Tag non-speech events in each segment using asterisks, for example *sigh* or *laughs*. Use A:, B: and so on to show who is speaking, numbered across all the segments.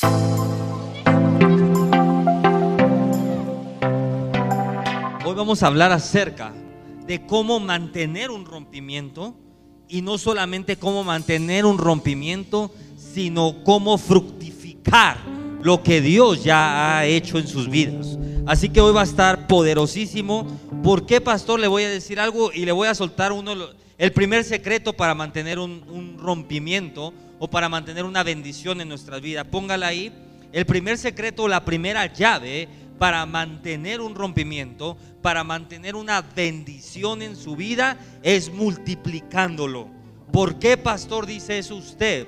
A: Hoy vamos a hablar acerca de cómo mantener un rompimiento y no solamente cómo mantener un rompimiento, sino cómo fructificar lo que Dios ya ha hecho en sus vidas. Así que hoy va a estar poderosísimo. ¿Por qué, pastor? Le voy a decir algo y le voy a soltar uno, el primer secreto para mantener un, un rompimiento o para mantener una bendición en nuestras vidas. Póngala ahí. El primer secreto, la primera llave para mantener un rompimiento, para mantener una bendición en su vida, es multiplicándolo. ¿Por qué, pastor, dice eso usted?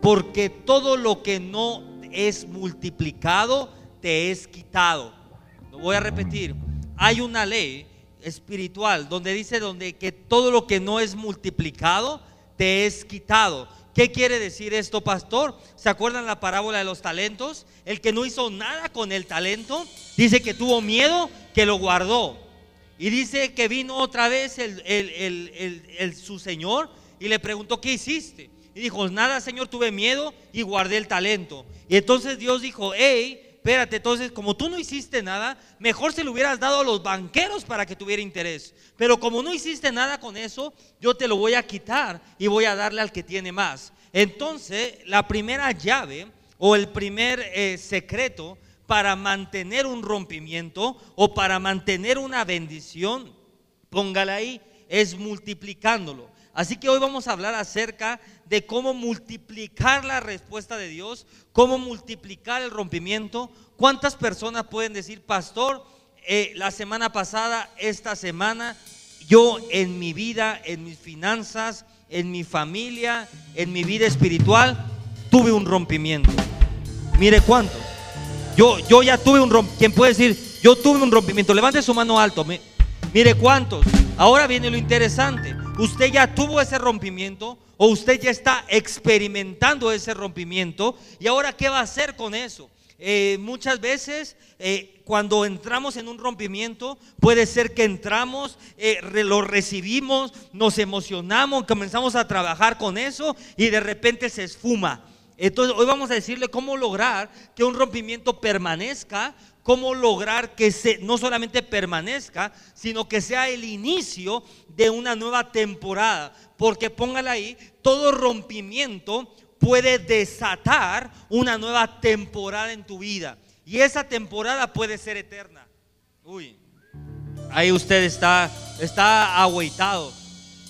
A: Porque todo lo que no es multiplicado, te es quitado. Lo voy a repetir. Hay una ley espiritual donde dice donde que todo lo que no es multiplicado, te es quitado. ¿Qué quiere decir esto, pastor? ¿Se acuerdan la parábola de los talentos? El que no hizo nada con el talento, dice que tuvo miedo, que lo guardó. Y dice que vino otra vez el, su señor y le preguntó, ¿qué hiciste? Y dijo, nada, señor, tuve miedo y guardé el talento. Y entonces Dios dijo, hey, espérate, entonces como tú no hiciste nada, mejor se lo hubieras dado a los banqueros para que tuviera interés. Pero como no hiciste nada con eso, yo te lo voy a quitar y voy a darle al que tiene más. Entonces, la primera llave o el primer eh, secreto para mantener un rompimiento o para mantener una bendición, póngala ahí, es multiplicándolo. Así que hoy vamos a hablar acerca de cómo multiplicar la respuesta de Dios, cómo multiplicar el rompimiento. ¿Cuántas personas pueden decir, pastor, eh, la semana pasada, esta semana, yo en mi vida, en mis finanzas, en mi familia, en mi vida espiritual, tuve un rompimiento? Mire cuántos. Yo, yo ya tuve un rompimiento. ¿Quién puede decir, yo tuve un rompimiento? Levante su mano alto. Mire cuántos. Ahora viene lo interesante. Usted ya tuvo ese rompimiento o usted ya está experimentando ese rompimiento y ahora qué va a hacer con eso. Eh, muchas veces eh, cuando entramos en un rompimiento puede ser que entramos, eh, lo recibimos, nos emocionamos, comenzamos a trabajar con eso y de repente se esfuma. Entonces hoy vamos a decirle cómo lograr que un rompimiento permanezca, cómo lograr que se, no solamente permanezca, sino que sea el inicio de una nueva temporada. Porque póngala ahí, todo rompimiento puede desatar una nueva temporada en tu vida. Y esa temporada puede ser eterna. Uy, ahí usted está, está agüitado.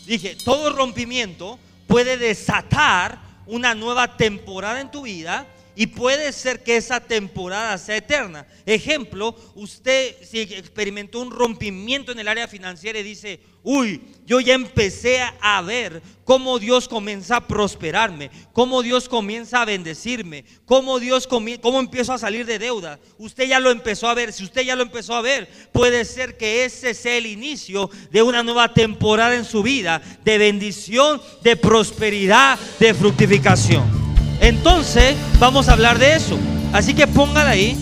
A: Dije, todo rompimiento puede desatar una nueva temporada en tu vida y puede ser que esa temporada sea eterna. Ejemplo, usted si experimentó un rompimiento en el área financiera y dice, uy, yo ya empecé a ver cómo Dios comienza a prosperarme, cómo Dios comienza a bendecirme, cómo Dios cómo empiezo a salir de deuda. Usted ya lo empezó a ver, si usted ya lo empezó a ver, puede ser que ese sea el inicio de una nueva temporada en su vida, de bendición, de prosperidad, de fructificación. Entonces, vamos a hablar de eso. Así que póngala ahí.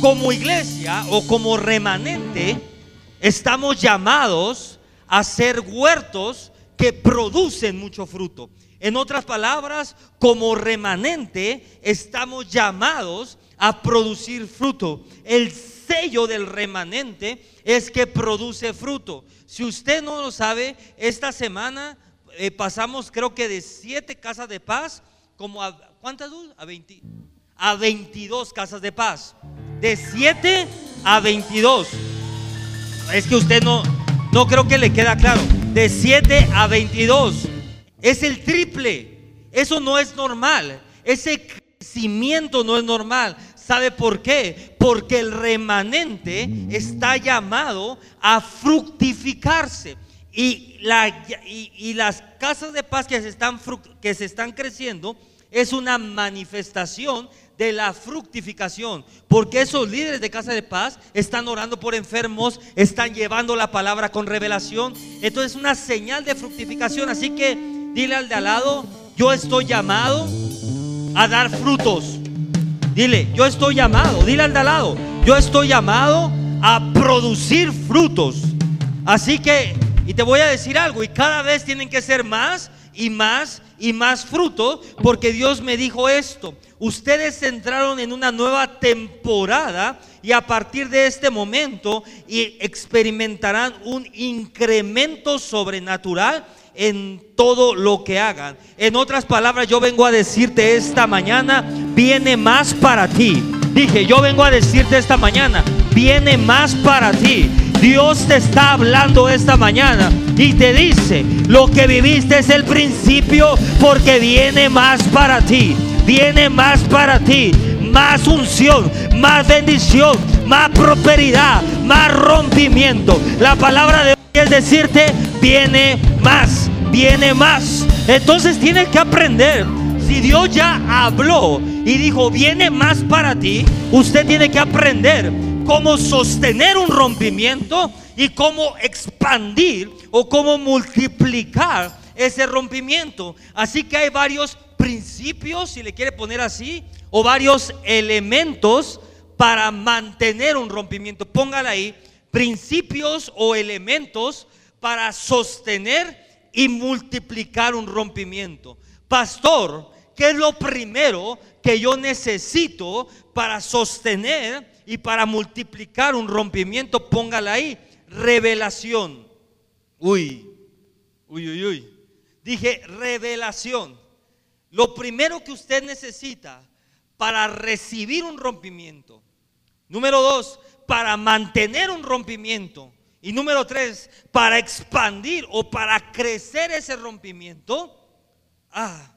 A: Como iglesia o como remanente, estamos llamados a ser huertos que producen mucho fruto. En otras palabras, como remanente, estamos llamados a producir fruto. El sello del remanente es que produce fruto. Si usted no lo sabe, esta semana eh, pasamos creo que de siete casas de paz como a, ¿cuántas? A, 20, a 22 casas de paz. De 7 a 22. Es que usted no, no creo que le queda claro. De 7 a 22. Es el triple. Eso no es normal. Ese crecimiento no es normal. ¿Sabe por qué? Porque el remanente está llamado a fructificarse. Y, la, y, las casas de paz que se están, que se están creciendo es una manifestación de la fructificación. Porque esos líderes de casa de paz están orando por enfermos, están llevando la palabra con revelación. Entonces es una señal de fructificación. Así que dile al de al lado, yo estoy llamado a dar frutos. Dile, yo estoy llamado, dile al de al lado, yo estoy llamado a producir frutos. Así que, y te voy a decir algo, y cada vez tienen que ser más y más y más fruto, porque Dios me dijo esto. Ustedes entraron en una nueva temporada y a partir de este momento experimentarán un incremento sobrenatural en todo lo que hagan. En otras palabras, yo vengo a decirte esta mañana, viene más para ti. Dije, yo vengo a decirte esta mañana, viene más para ti. Dios te está hablando esta mañana y te dice, lo que viviste es el principio porque viene más para ti, viene más para ti, más unción, más bendición, más prosperidad, más rompimiento. La palabra de hoy es decirte, viene más, viene más. Entonces tienes que aprender. Si Dios ya habló y dijo, viene más para ti, usted tiene que aprender cómo sostener un rompimiento y cómo expandir o cómo multiplicar ese rompimiento. Así que hay varios principios, si le quiere poner así, o varios elementos para mantener un rompimiento. Póngala ahí, principios o elementos para sostener y multiplicar un rompimiento. Pastor, ¿qué es lo primero que yo necesito para sostener y para multiplicar un rompimiento, póngala ahí, revelación. Uy, uy, uy, uy. Dije revelación. Lo primero que usted necesita para recibir un rompimiento. Número dos, para mantener un rompimiento. Y número tres, para expandir o para crecer ese rompimiento. Ah,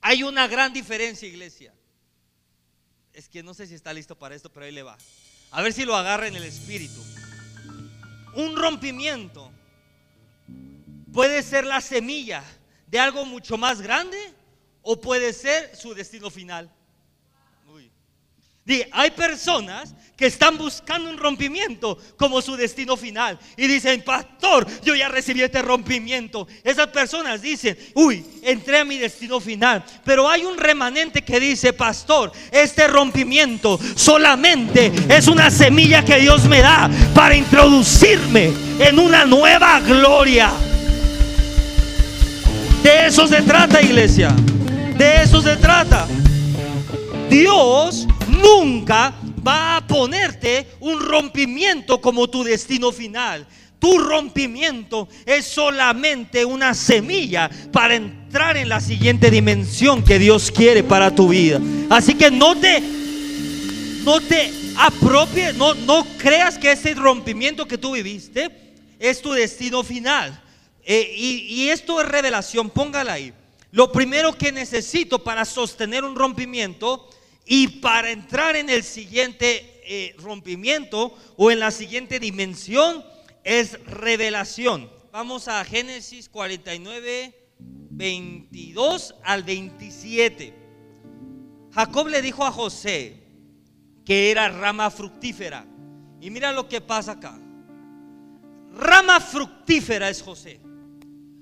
A: hay una gran diferencia, iglesia es que no sé si está listo para esto, pero ahí le va. A ver si lo agarra en el espíritu. Un rompimiento puede ser la semilla de algo mucho más grande o puede ser su destino final hay personas que están buscando un rompimiento como su destino final. Y dicen, pastor, yo ya recibí este rompimiento. Esas personas dicen, uy, entré a mi destino final. Pero hay un remanente que dice, pastor, este rompimiento solamente es una semilla que Dios me da para introducirme en una nueva gloria. De eso se trata, iglesia. De eso se trata. Dios nunca va a ponerte un rompimiento como tu destino final. Tu rompimiento es solamente una semilla para entrar en la siguiente dimensión que Dios quiere para tu vida. Así que no te, no te apropies, no, no creas que ese rompimiento que tú viviste es tu destino final. Eh, y, y esto es revelación, póngala ahí. Lo primero que necesito para sostener un rompimiento y para entrar en el siguiente eh, rompimiento o en la siguiente dimensión es revelación. Vamos a Génesis 49, 22 al 27. Jacob le dijo a José que era rama fructífera. Y mira lo que pasa acá. Rama fructífera es José.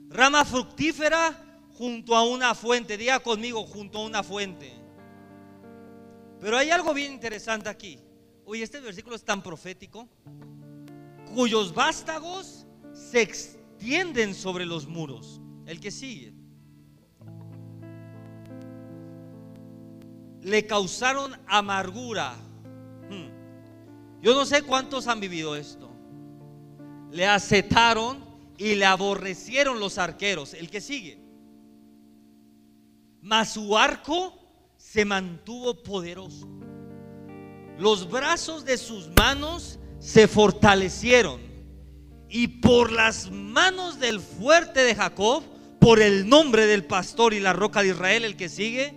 A: Rama fructífera junto a una fuente. Diga conmigo, junto a una fuente. Pero hay algo bien interesante aquí. Oye, este versículo es tan profético, cuyos vástagos se extienden sobre los muros. El que sigue. Le causaron amargura. Hmm. Yo no sé cuántos han vivido esto. Le acetaron y le aborrecieron los arqueros. El que sigue. Mas su arco se mantuvo poderoso. Los brazos de sus manos se fortalecieron y por las manos del fuerte de Jacob, por el nombre del pastor y la roca de Israel, el que sigue,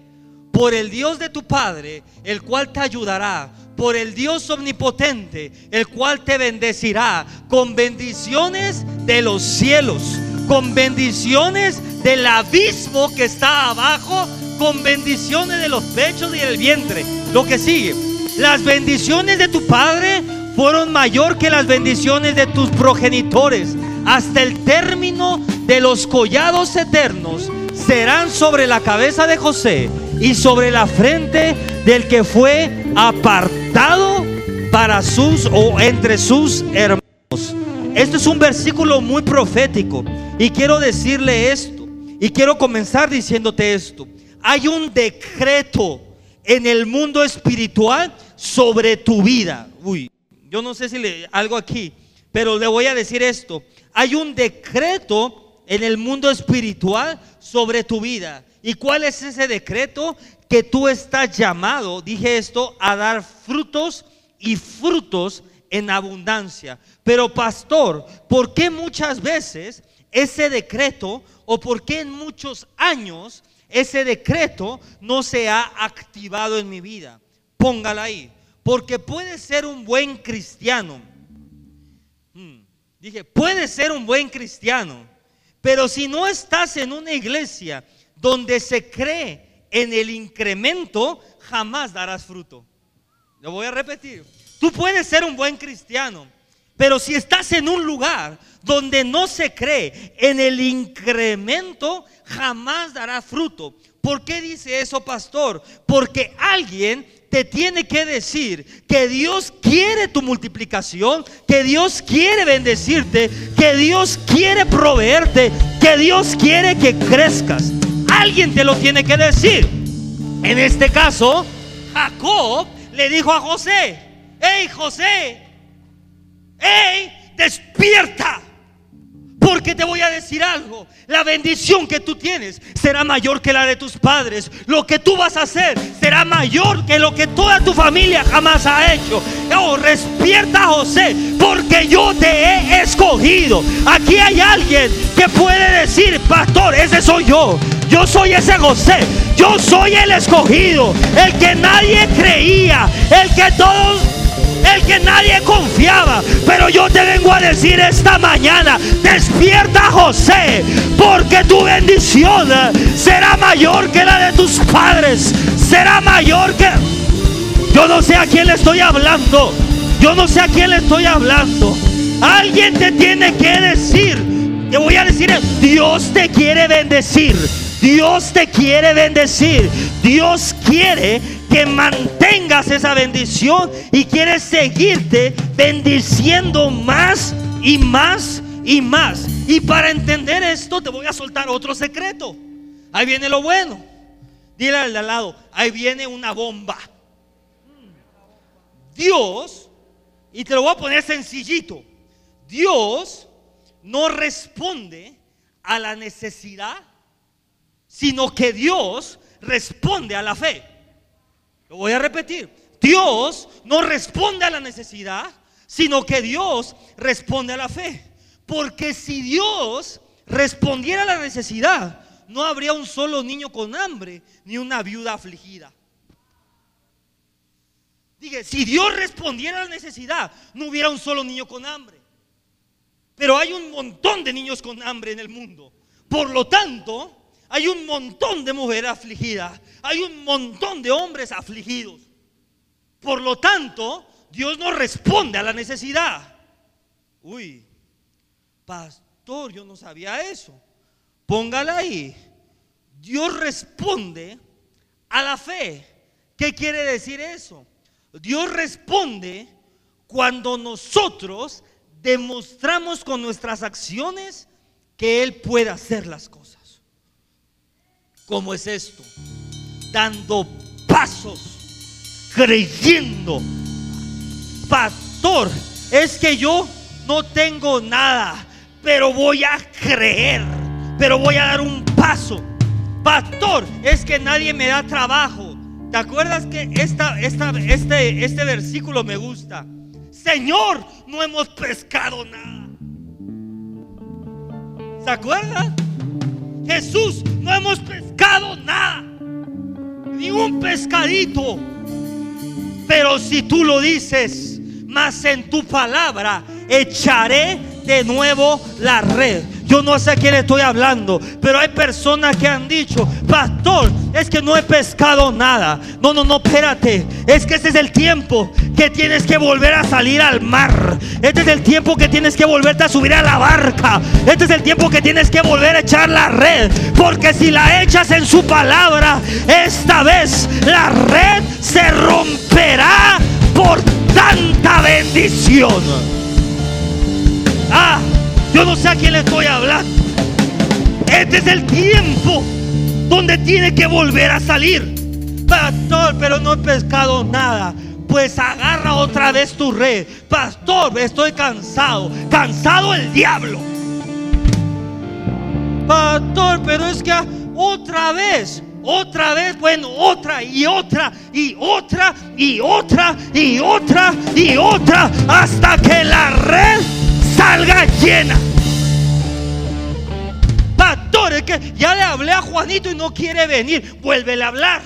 A: por el Dios de tu Padre, el cual te ayudará, por el Dios omnipotente, el cual te bendecirá con bendiciones de los cielos, con bendiciones del abismo que está abajo con bendiciones de los pechos y del vientre. Lo que sigue, las bendiciones de tu padre fueron mayor que las bendiciones de tus progenitores. Hasta el término de los collados eternos serán sobre la cabeza de José y sobre la frente del que fue apartado para sus o entre sus hermanos. Esto es un versículo muy profético y quiero decirle esto Y quiero comenzar diciéndote esto. Hay un decreto en el mundo espiritual sobre tu vida. Uy, yo no sé si le algo aquí, pero le voy a decir esto. Hay un decreto en el mundo espiritual sobre tu vida. ¿Y cuál es ese decreto? Que tú estás llamado, dije esto, a dar frutos y frutos en abundancia. Pero pastor, ¿por qué muchas veces ese decreto o por qué en muchos años ese decreto no se ha activado en mi vida? Póngala ahí. Porque puede ser un buen cristiano. Hmm, dije, puede ser un buen cristiano. Pero si no estás en una iglesia donde se cree en el incremento, jamás darás fruto. Lo voy a repetir. Tú puedes ser un buen cristiano, pero si estás en un lugar donde no se cree en el incremento, jamás dará fruto. ¿Por qué dice eso, pastor? Porque alguien te tiene que decir que Dios quiere tu multiplicación, que Dios quiere bendecirte, que Dios quiere proveerte, que Dios quiere que crezcas. Alguien te lo tiene que decir. En este caso, Jacob le dijo a José, hey José, hey, despierta. Porque te voy a decir algo, la bendición que tú tienes será mayor que la de tus padres. Lo que tú vas a hacer será mayor que lo que toda tu familia jamás ha hecho. Oh, despierta José, porque yo te he escogido. Aquí hay alguien que puede decir, pastor, ese soy yo. Yo soy ese José. Yo soy el escogido. El que nadie creía. El que todos el que nadie confiaba. Pero yo te vengo a decir esta mañana, despierta José, porque tu bendición será mayor que la de tus padres. Será mayor que... Yo no sé a quién le estoy hablando. Yo no sé a quién le estoy hablando. Alguien te tiene que decir. Te voy a decir, Dios te quiere bendecir. Dios te quiere bendecir. Dios quiere que mantengas esa bendición y quiere seguirte bendiciendo más y más y más. Y para entender esto te voy a soltar otro secreto. Ahí viene lo bueno. Dile al de al lado, ahí viene una bomba. Dios, y te lo voy a poner sencillito, Dios no responde a la necesidad sino que Dios responde a la fe. Lo voy a repetir. Dios no responde a la necesidad, sino que Dios responde a la fe. Porque si Dios respondiera a la necesidad, no habría un solo niño con hambre ni una viuda afligida. Dije, si Dios respondiera a la necesidad, no hubiera un solo niño con hambre. Pero hay un montón de niños con hambre en el mundo. Por lo tanto, hay un montón de mujeres afligidas. Hay un montón de hombres afligidos. Por lo tanto, Dios no responde a la necesidad. Uy, pastor, yo no sabía eso. Póngala ahí. Dios responde a la fe. ¿Qué quiere decir eso? Dios responde cuando nosotros demostramos con nuestras acciones que Él puede hacer las cosas. ¿Cómo es esto? Dando pasos, creyendo. Pastor, es que yo no tengo nada, pero voy a creer, pero voy a dar un paso. Pastor, es que nadie me da trabajo. ¿Te acuerdas que esta, esta, este, este versículo me gusta? Señor, no hemos pescado nada. ¿Se acuerdan? Jesús, no hemos pescado nada, ni un pescadito. Pero si tú lo dices, más en tu palabra echaré de nuevo la red. Yo no sé a quién estoy hablando, pero hay personas que han dicho, pastor, es que no he pescado nada. No, no, no, espérate. Es que este es el tiempo que tienes que volver a salir al mar. Este es el tiempo que tienes que volverte a subir a la barca. Este es el tiempo que tienes que volver a echar la red. Porque si la echas en su palabra, esta vez la red se romperá por tanta bendición. Ah, yo no sé a quién le estoy hablando. Este es el tiempo donde tiene que volver a salir. Pastor, pero no he pescado nada. Pues agarra otra vez tu red. Pastor, estoy cansado. Cansado el diablo. Pastor, pero es que otra vez otra vez, bueno, otra y otra y otra y otra y otra y otra hasta que la red salga llena. Pastor, es que ya le hablé a Juanito y no quiere venir. Vuélvele a hablar.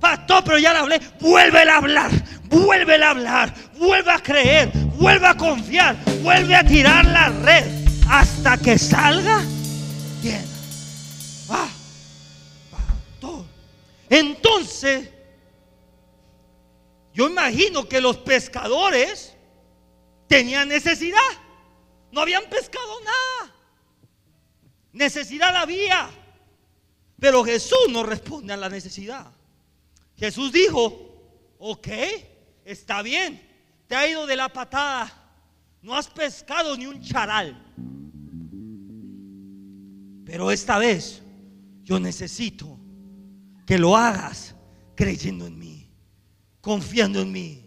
A: Pastor, pero ya le hablé. Vuélvele a hablar. Vuélvele a hablar. Vuelve a creer. Vuelve a confiar. Vuelve a tirar la red hasta que salga llena. Ah. Entonces, yo imagino que los pescadores tenían necesidad. No habían pescado nada. Necesidad había. Pero Jesús no responde a la necesidad. Jesús dijo, ok, está bien, te ha ido de la patada. No has pescado ni un charal. Pero esta vez yo necesito que lo hagas creyendo en mí, confiando en mí,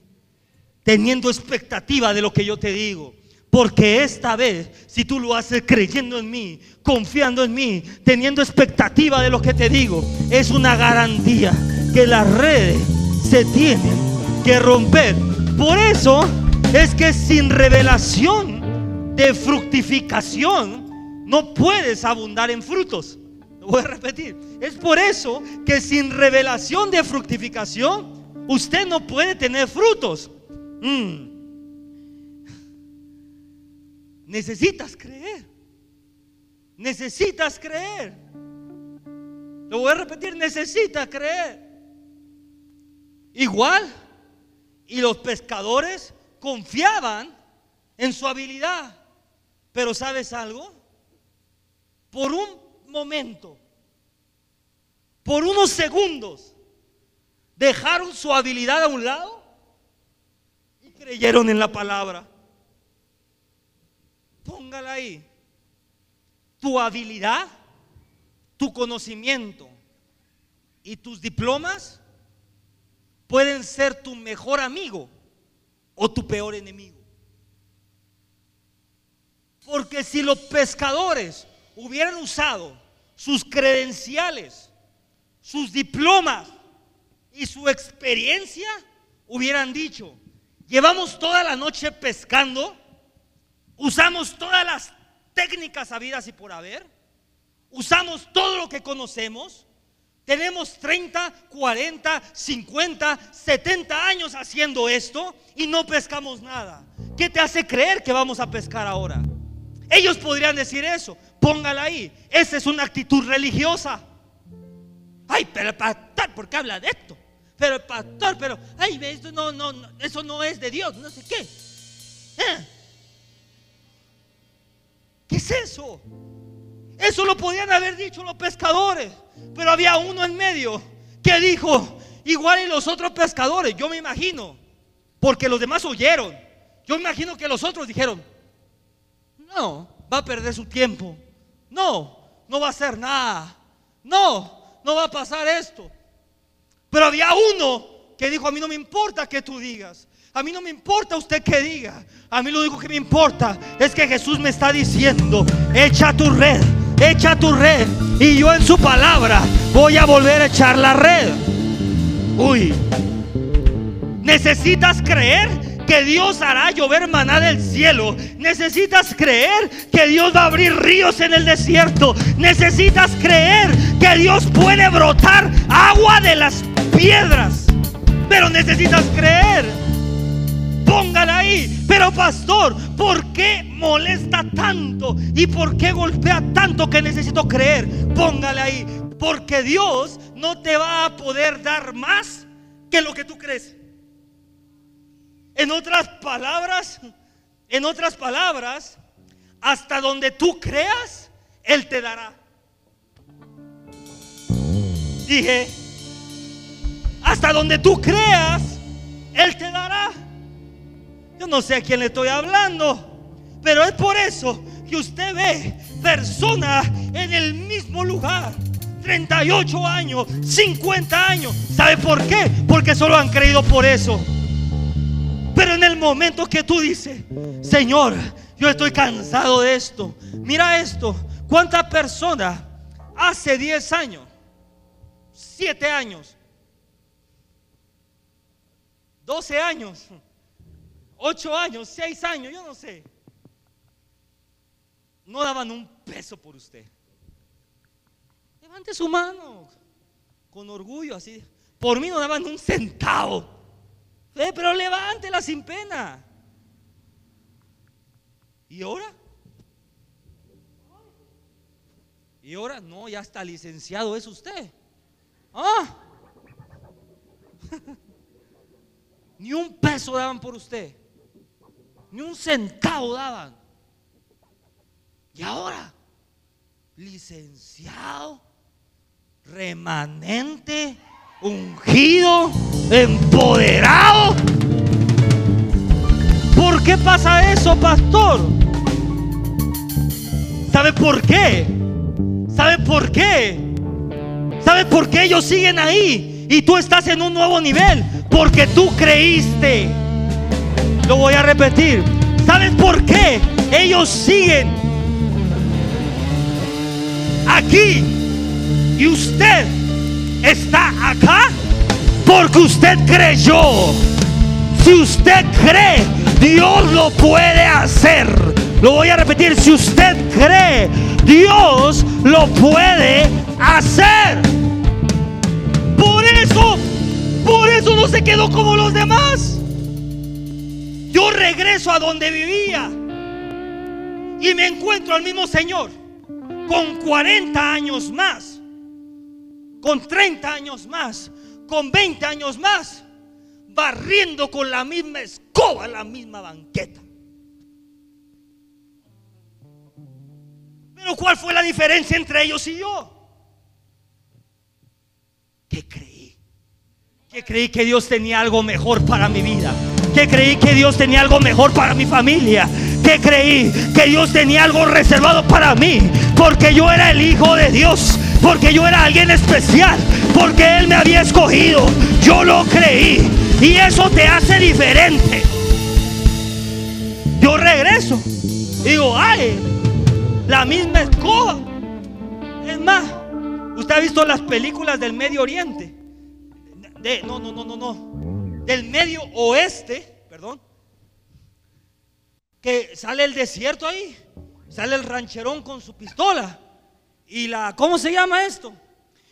A: teniendo expectativa de lo que yo te digo. Porque esta vez, si tú lo haces creyendo en mí, confiando en mí, teniendo expectativa de lo que te digo, es una garantía que las redes se tienen que romper. Por eso es que sin revelación de fructificación no puedes abundar en frutos voy a repetir. Es por eso que sin revelación de fructificación, usted no puede tener frutos. Mm. Necesitas creer. Necesitas creer. Lo voy a repetir, necesitas creer. Igual, y los pescadores confiaban en su habilidad. Pero ¿sabes algo? Por un momento, por unos segundos, dejaron su habilidad a un lado y creyeron en la palabra. Ahí. Tu habilidad, tu conocimiento y tus diplomas pueden ser tu mejor amigo o tu peor enemigo. Porque si los pescadores hubieran usado sus credenciales, sus diplomas y su experiencia, hubieran dicho, llevamos toda la noche pescando, usamos todas las técnicas habidas y por haber, usamos todo lo que conocemos, tenemos 30, 40, 50, 70 años haciendo esto y no pescamos nada. ¿Qué te hace creer que vamos a pescar ahora? Ellos podrían decir eso. Póngala ahí. Esa es una actitud religiosa. Ay, pero el pastor, ¿por qué habla de esto? Pero el pastor, pero, ay, eso no, no, eso no es de Dios, no sé qué. ¿Eh? ¿Qué es eso? Eso lo podían haber dicho los pescadores, pero había uno en medio que dijo, igual y los otros pescadores, yo me imagino, porque los demás oyeron. Yo imagino que los otros dijeron, no, va a perder su tiempo. No, no va a hacer nada. No, no va a pasar esto. Pero había uno que dijo, a mí no me importa que tú digas. A mí no me importa usted que diga. A mí lo único que me importa es que Jesús me está diciendo, echa tu red, echa tu red. Y yo en su palabra voy a volver a echar la red. Uy, necesitas creer que Dios hará llover maná del cielo. Necesitas creer que Dios va a abrir ríos en el desierto. Necesitas creer que Dios puede brotar agua de las piedras. Pero necesitas creer. Póngala ahí. Pero pastor, ¿por qué molesta tanto? ¿Y por qué golpea tanto que necesito creer? Póngale ahí. Porque Dios no te va a poder dar más que lo que tú crees. En otras palabras, en otras palabras, hasta donde tú creas, Él te dará. Dije, hasta donde tú creas, Él te dará. Yo no sé a quién le estoy hablando, pero es por eso que usted ve personas en el mismo lugar. 38 años, 50 años. ¿Sabe por qué? Porque solo han creído por eso. Pero en el momento que tú dices, Señor, yo estoy cansado de esto. Mira esto. ¿Cuántas personas hace 10 años, 7 años, 12 años, 8 años, 6 años, yo no sé, no daban un peso por usted? Levante su mano con orgullo así. Por mí no daban un centavo. Eh, pero levántela sin pena. ¿Y ahora? Y ahora no, ya está licenciado, es usted. Ah. *laughs* Ni un peso daban por usted. Ni un centavo daban. Y ahora, licenciado, remanente, ungido, empoderado. ¿Por qué pasa eso, pastor? ¿Sabe por qué? ¿Sabe por qué? ¿Sabe por qué ellos siguen ahí? Y tú estás en un nuevo nivel. Porque tú creíste. Lo voy a repetir. ¿Sabes por qué? Ellos siguen aquí. Y usted está acá porque usted creyó. Si usted cree, Dios lo puede hacer. Lo voy a repetir, si usted cree, Dios lo puede hacer. Por eso, por eso no se quedó como los demás. Yo regreso a donde vivía y me encuentro al mismo Señor con 40 años más, con 30 años más, con 20 años más, barriendo con la misma escoba la misma banqueta. Pero ¿cuál fue la diferencia entre ellos y yo? Que creí. Que creí que Dios tenía algo mejor para mi vida. Que creí que Dios tenía algo mejor para mi familia. Que creí que Dios tenía algo reservado para mí. Porque yo era el Hijo de Dios. Porque yo era alguien especial. Porque Él me había escogido. Yo lo creí. Y eso te hace diferente. Yo regreso. Digo, ay, la misma escoba. Es más, usted ha visto las películas del Medio Oriente. De, no, no, no, no, no. Del Medio Oeste, perdón. Que sale el desierto ahí. Sale el rancherón con su pistola. Y la, ¿cómo se llama esto?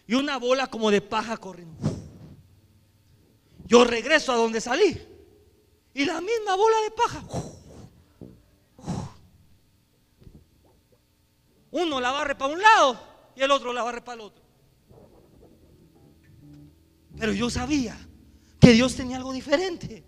A: Y una bola como de paja corriendo. Yo regreso a donde salí. Y la misma bola de paja. Uno la barre para un lado y el otro la barre para el otro. Pero yo sabía que Dios tenía algo diferente.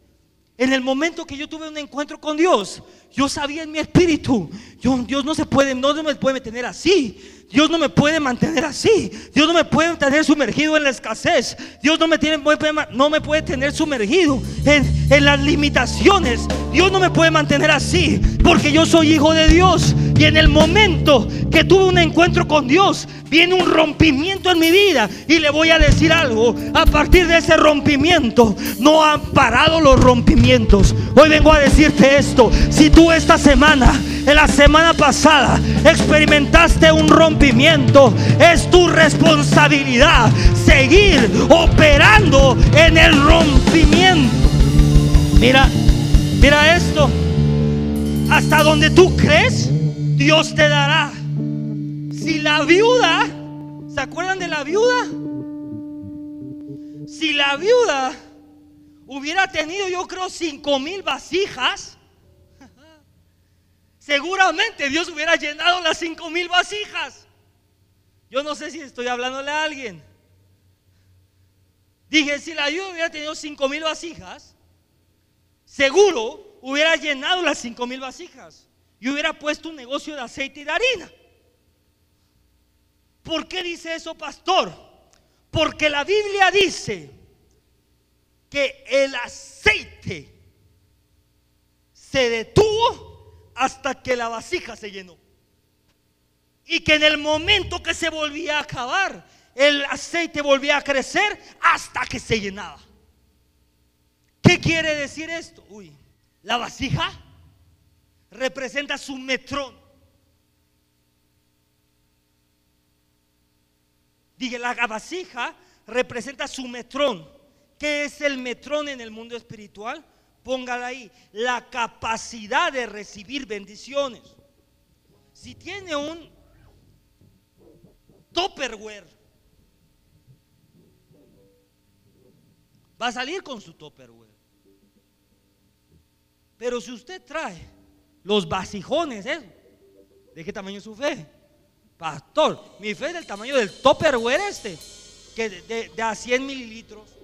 A: En el momento que yo tuve un encuentro con Dios, yo sabía en mi espíritu, Dios no se puede, no me puede tener así. Dios no me puede mantener así. Dios no me puede tener sumergido en la escasez. Dios no me, tiene, no me puede tener sumergido en, en las limitaciones. Dios no me puede mantener así porque yo soy hijo de Dios. Y en el momento que tuve un encuentro con Dios, viene un rompimiento en mi vida. Y le voy a decir algo. A partir de ese rompimiento, no han parado los rompimientos. Hoy vengo a decirte esto. Si tú esta semana, en la semana pasada, experimentaste un rompimiento, es tu responsabilidad seguir operando en el rompimiento. Mira, mira esto. Hasta donde tú crees, Dios te dará. Si la viuda, ¿se acuerdan de la viuda? Si la viuda hubiera tenido, yo creo, cinco mil vasijas, seguramente Dios hubiera llenado las cinco mil vasijas. Yo no sé si estoy hablándole a alguien. Dije, si la viuda hubiera tenido cinco mil vasijas, seguro hubiera llenado las cinco mil vasijas y hubiera puesto un negocio de aceite y de harina. ¿Por qué dice eso, pastor? Porque la Biblia dice que el aceite se detuvo hasta que la vasija se llenó. Y que en el momento que se volvía a acabar, el aceite volvía a crecer hasta que se llenaba. ¿Qué quiere decir esto? Uy, la vasija representa su metrón. Dije, la vasija representa su metrón. ¿Qué es el metrón en el mundo espiritual? Póngala ahí. La capacidad de recibir bendiciones. Si tiene un Topperware, va a salir con su Topperware. Pero si usted trae los vasijones, ¿eh? ¿de qué tamaño es su fe? Pastor, mi fe es del tamaño del Topperware este, que de, de a 100 mililitros.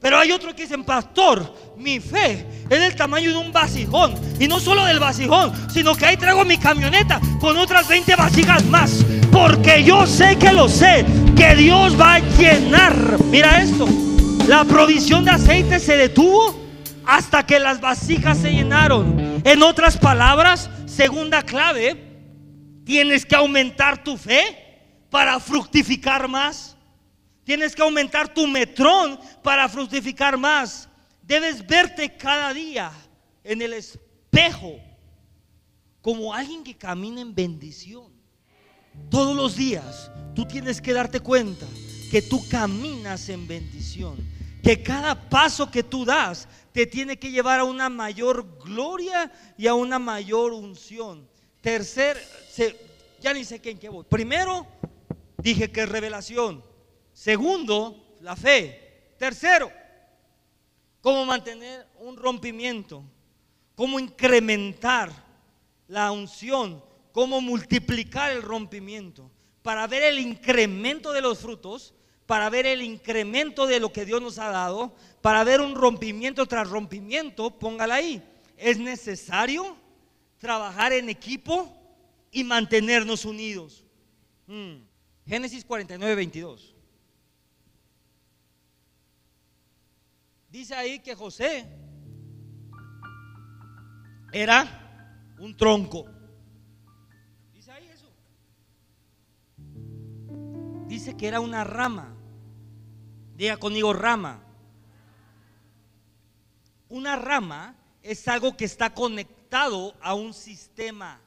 A: Pero hay otro que dicen, pastor, mi fe es del tamaño de un vasijón. Y no solo del vasijón, sino que ahí traigo mi camioneta con otras 20 vasijas más. Porque yo sé que lo sé, que Dios va a llenar. Mira esto, la provisión de aceite se detuvo hasta que las vasijas se llenaron. En otras palabras, segunda clave, tienes que aumentar tu fe para fructificar más. Tienes que aumentar tu metrón para fructificar más. Debes verte cada día en el espejo como alguien que camina en bendición. Todos los días tú tienes que darte cuenta que tú caminas en bendición. Que cada paso que tú das te tiene que llevar a una mayor gloria y a una mayor unción. Tercer, ya ni sé en qué voy. Primero, dije que es revelación. Segundo, la fe. Tercero, cómo mantener un rompimiento, cómo incrementar la unción, cómo multiplicar el rompimiento. Para ver el incremento de los frutos, para ver el incremento de lo que Dios nos ha dado, para ver un rompimiento tras rompimiento, póngala ahí. Es necesario trabajar en equipo y mantenernos unidos. Hmm. Génesis 49, 22. Dice ahí que José era un tronco. Dice ahí eso. Dice que era una rama. Diga conmigo rama. Una rama es algo que está conectado a un sistema.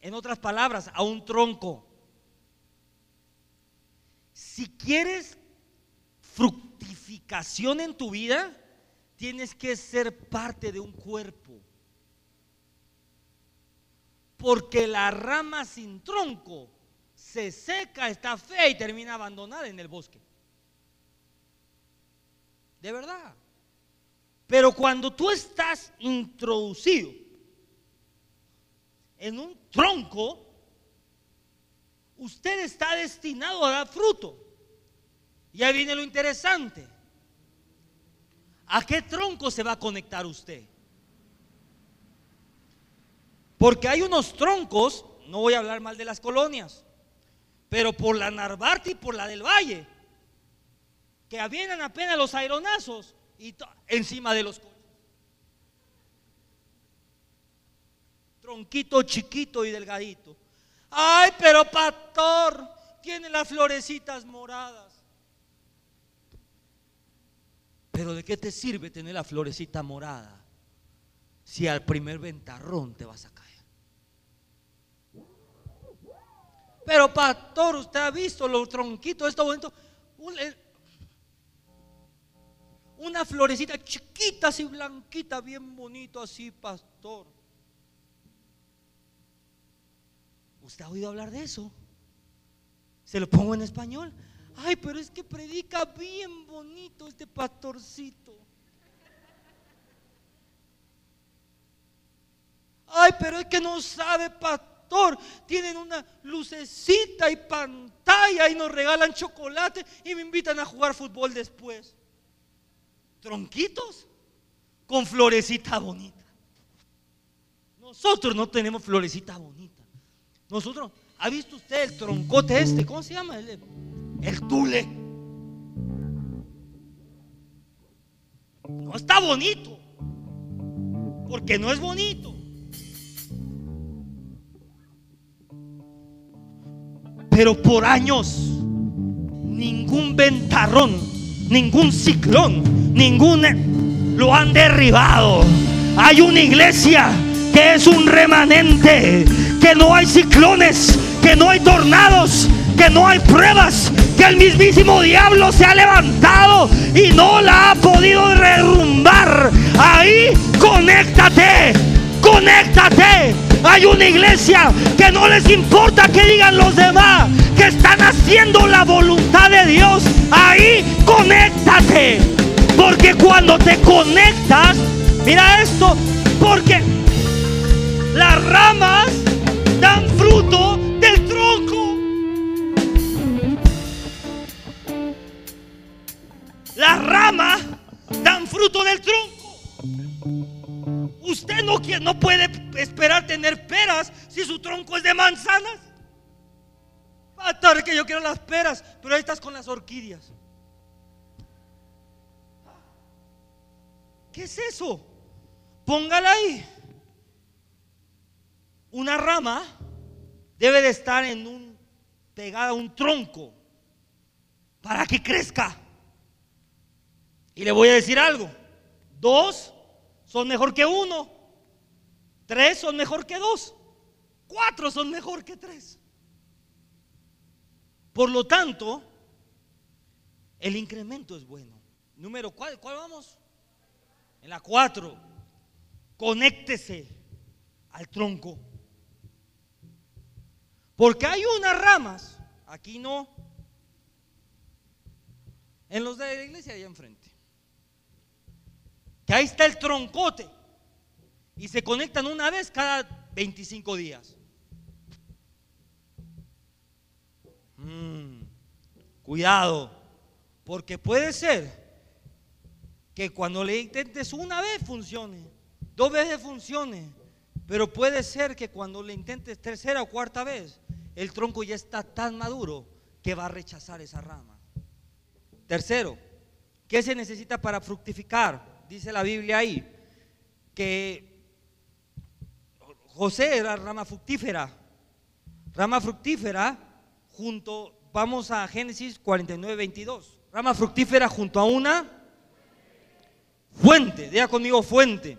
A: En otras palabras, a un tronco. Si quieres en tu vida, tienes que ser parte de un cuerpo. Porque la rama sin tronco se seca, está fea y termina abandonada en el bosque. De verdad. Pero cuando tú estás introducido en un tronco, usted está destinado a dar fruto. Y ahí viene lo interesante. ¿A qué tronco se va a conectar usted? Porque hay unos troncos, no voy a hablar mal de las colonias, pero por la Narvarte y por la del Valle, que vienen apenas los aeronazos y encima de los tronquito chiquito y delgadito. Ay, pero pastor, tiene las florecitas moradas. Pero ¿de qué te sirve tener la florecita morada si al primer ventarrón te vas a caer? Pero pastor, usted ha visto los tronquitos, esto bonito. Una florecita chiquita, así blanquita, bien bonito, así, pastor. ¿Usted ha oído hablar de eso? Se lo pongo en español. Ay, pero es que predica bien bonito este pastorcito. Ay, pero es que no sabe, pastor. Tienen una lucecita y pantalla y nos regalan chocolate y me invitan a jugar fútbol después. Tronquitos con florecita bonita. Nosotros no tenemos florecita bonita. Nosotros, ¿ha visto usted el troncote este? ¿Cómo se llama? El, el tule. No está bonito. Porque no es bonito. Pero por años, ningún ventarrón, ningún ciclón, ningún lo han derribado. Hay una iglesia que es un remanente, que no hay ciclones, que no hay tornados, que no hay pruebas, que el mismísimo diablo se ha levantado y no la ha podido derrumbar. Ahí conéctate, conéctate. Hay una iglesia que no les importa que digan los demás, que están haciendo la voluntad de Dios. Ahí conéctate. Porque cuando te conectas, mira esto, porque las ramas dan fruto ramas dan fruto del tronco. Usted no, no puede esperar tener peras si su tronco es de manzanas. Pastor, que yo quiero las peras, pero ahí estás con las orquídeas. ¿Qué es eso? Póngala ahí. Una rama debe de estar en un pegada a un tronco para que crezca. Y le voy a decir algo. Dos son mejor que uno. Tres son mejor que dos. Cuatro son mejor que tres. Por lo tanto, el incremento es bueno. Número cuál, ¿cuál vamos? En la cuatro. Conéctese al tronco. Porque hay unas ramas, aquí no, en los de la iglesia allá enfrente. Que ahí está el troncote. Y se conectan una vez cada 25 días. Mm, cuidado, porque puede ser que cuando le intentes una vez funcione, dos veces funcione, pero puede ser que cuando le intentes tercera o cuarta vez, el tronco ya está tan maduro que va a rechazar esa rama. Tercero, ¿qué se necesita para fructificar? Dice la Biblia ahí, que José era rama fructífera. Rama fructífera junto, vamos a Génesis 49, 22. Rama fructífera junto a una fuente, diga conmigo fuente.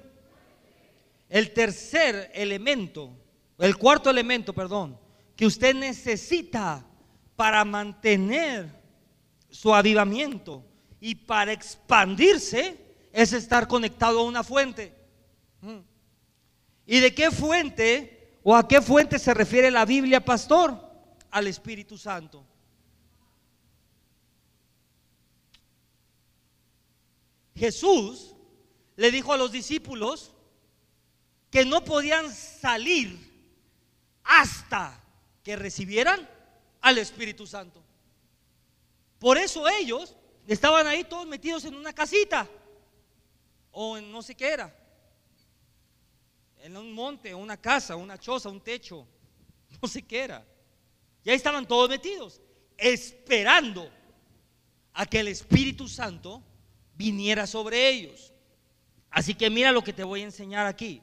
A: El tercer elemento, el cuarto elemento, perdón, que usted necesita para mantener su avivamiento y para expandirse es estar conectado a una fuente. ¿Y de qué fuente o a qué fuente se refiere la Biblia, pastor? al Espíritu Santo. Jesús le dijo a los discípulos que no podían salir hasta que recibieran al Espíritu Santo. Por eso ellos estaban ahí todos metidos en una casita o en no sé qué era, en un monte, una casa, una choza, un techo, *laughs* no sé qué era. Y ahí estaban todos metidos, esperando a que el Espíritu Santo viniera sobre ellos. Así que mira lo que te voy a enseñar aquí.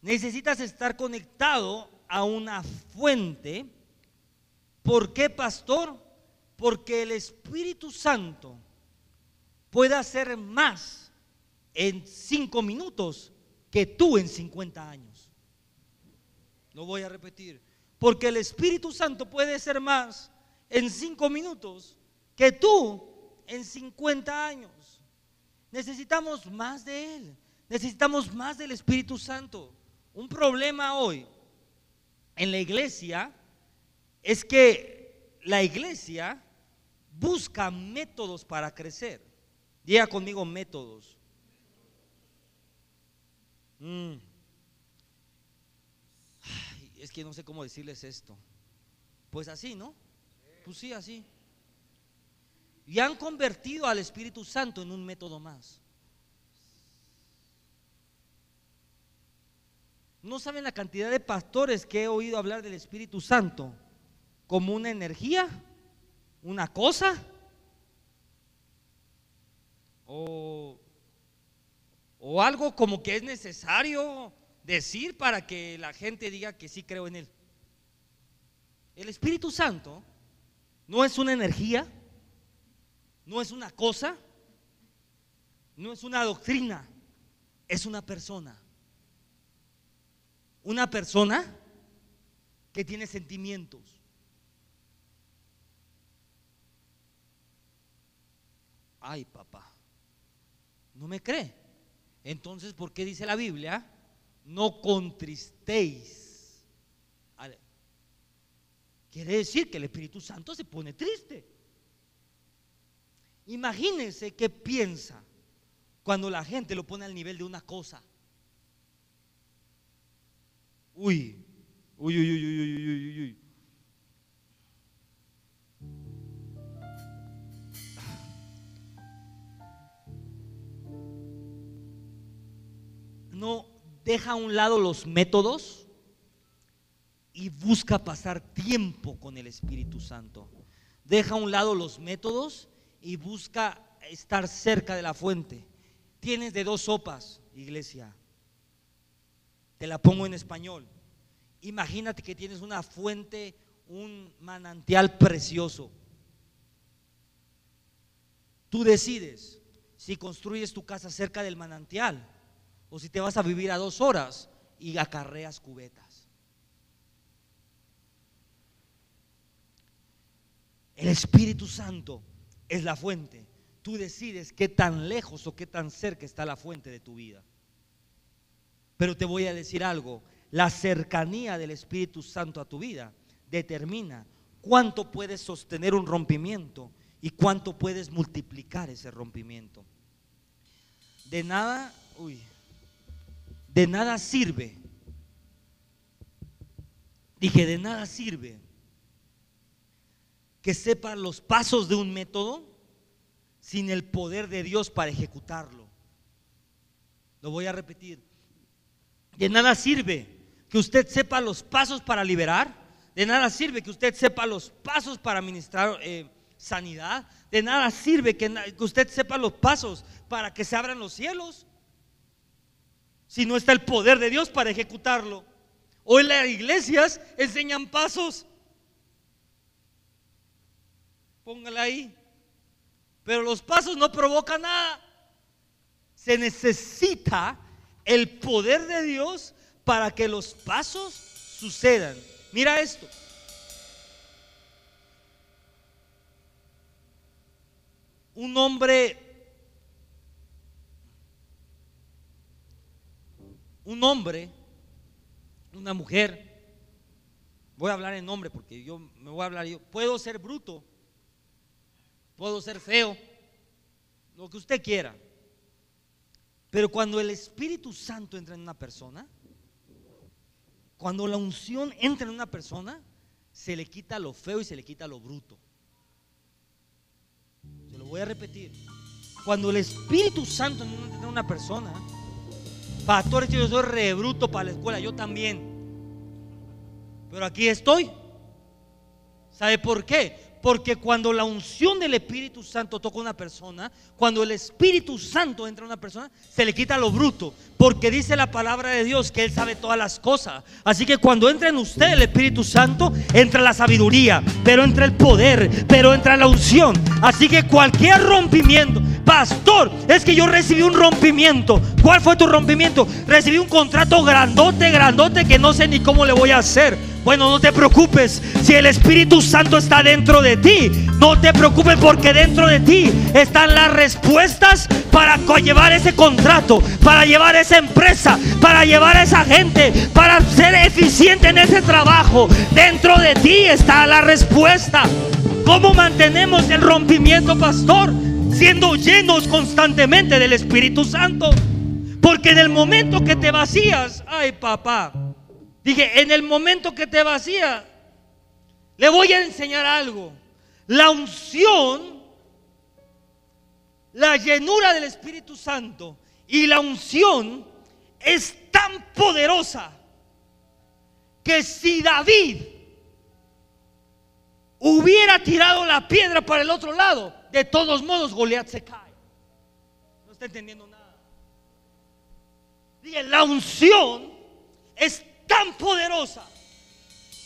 A: Necesitas estar conectado a una fuente. ¿Por qué, pastor? Porque el Espíritu Santo puede hacer más en cinco minutos que tú en 50 años. Lo voy a repetir. Porque el Espíritu Santo puede ser más en cinco minutos que tú en 50 años. Necesitamos más de Él. Necesitamos más del Espíritu Santo. Un problema hoy en la iglesia es que la iglesia busca métodos para crecer. Diga conmigo métodos. Mm es que no sé cómo decirles esto. Pues así, ¿no? Pues sí, así. Y han convertido al Espíritu Santo en un método más. No saben la cantidad de pastores que he oído hablar del Espíritu Santo como una energía, una cosa, o, o algo como que es necesario decir para que la gente diga que sí creo en Él. El Espíritu Santo no es una energía, no es una cosa, no es una doctrina, es una persona. Una persona que tiene sentimientos. Ay, papá, ¿no me cree? Entonces, ¿por qué dice la Biblia? No contristéis. Quiere decir que el Espíritu Santo se pone triste. Imagínense qué piensa cuando la gente lo pone al nivel de una cosa. Uy, uy, uy, uy, uy, uy, uy, uy. No deja a un lado los métodos y busca pasar tiempo con el Espíritu Santo. Deja a un lado los métodos y busca estar cerca de la fuente. Tienes de dos sopas, iglesia. Te la pongo en español. Imagínate que tienes una fuente, un manantial precioso. Tú decides si construyes tu casa cerca del manantial o si te vas a vivir a dos horas y acarreas cubetas. El Espíritu Santo es la fuente. Tú decides qué tan lejos o qué tan cerca está la fuente de tu vida. Pero te voy a decir algo, la cercanía del Espíritu Santo a tu vida determina cuánto puedes sostener un rompimiento y cuánto puedes multiplicar ese rompimiento. De nada, uy, de nada sirve. Dije, de nada sirve que sepa los pasos de un método sin el poder de Dios para ejecutarlo. Lo voy a repetir. De nada sirve que usted sepa los pasos para liberar. De nada sirve que usted sepa los pasos para administrar eh, sanidad. De nada sirve que, que usted sepa los pasos para que se abran los cielos. Si no está el poder de Dios para ejecutarlo. Hoy las iglesias enseñan pasos Póngala ahí. Pero los pasos no provocan nada. Se necesita el poder de Dios para que los pasos sucedan. Mira esto. Un hombre, un hombre, una mujer, voy a hablar en nombre porque yo me voy a hablar yo, puedo ser bruto, puedo ser feo, lo que usted quiera. Pero cuando el Espíritu Santo entra en una persona, cuando la unción entra en una persona, se le quita lo feo y se le quita lo bruto. Se lo voy a repetir. Cuando el Espíritu Santo entra en una persona, pastores, yo soy re bruto para la escuela, yo también. Pero aquí estoy. ¿Sabe por qué? Porque cuando la unción del Espíritu Santo toca a una persona, cuando el Espíritu Santo entra a una persona, se le quita lo bruto. Porque dice la palabra de Dios que Él sabe todas las cosas. Así que cuando entra en usted el Espíritu Santo, entra la sabiduría, pero entra el poder, pero entra la unción. Así que cualquier rompimiento, pastor, es que yo recibí un rompimiento. ¿Cuál fue tu rompimiento? Recibí un contrato grandote, grandote que no sé ni cómo le voy a hacer. Bueno, no te preocupes. Si el Espíritu Santo está dentro de ti, no te preocupes porque dentro de ti están las respuestas para llevar ese contrato, para llevar esa empresa, para llevar a esa gente, para ser eficiente en ese trabajo. Dentro de ti está la respuesta. ¿Cómo mantenemos el rompimiento, pastor? Siendo llenos constantemente del Espíritu Santo. Porque en el momento que te vacías, ay papá, Dije, en el momento que te vacía, le voy a enseñar algo. La unción, la llenura del Espíritu Santo y la unción es tan poderosa que si David hubiera tirado la piedra para el otro lado, de todos modos Goliat se cae. No está entendiendo nada. Dije, la unción es tan poderosa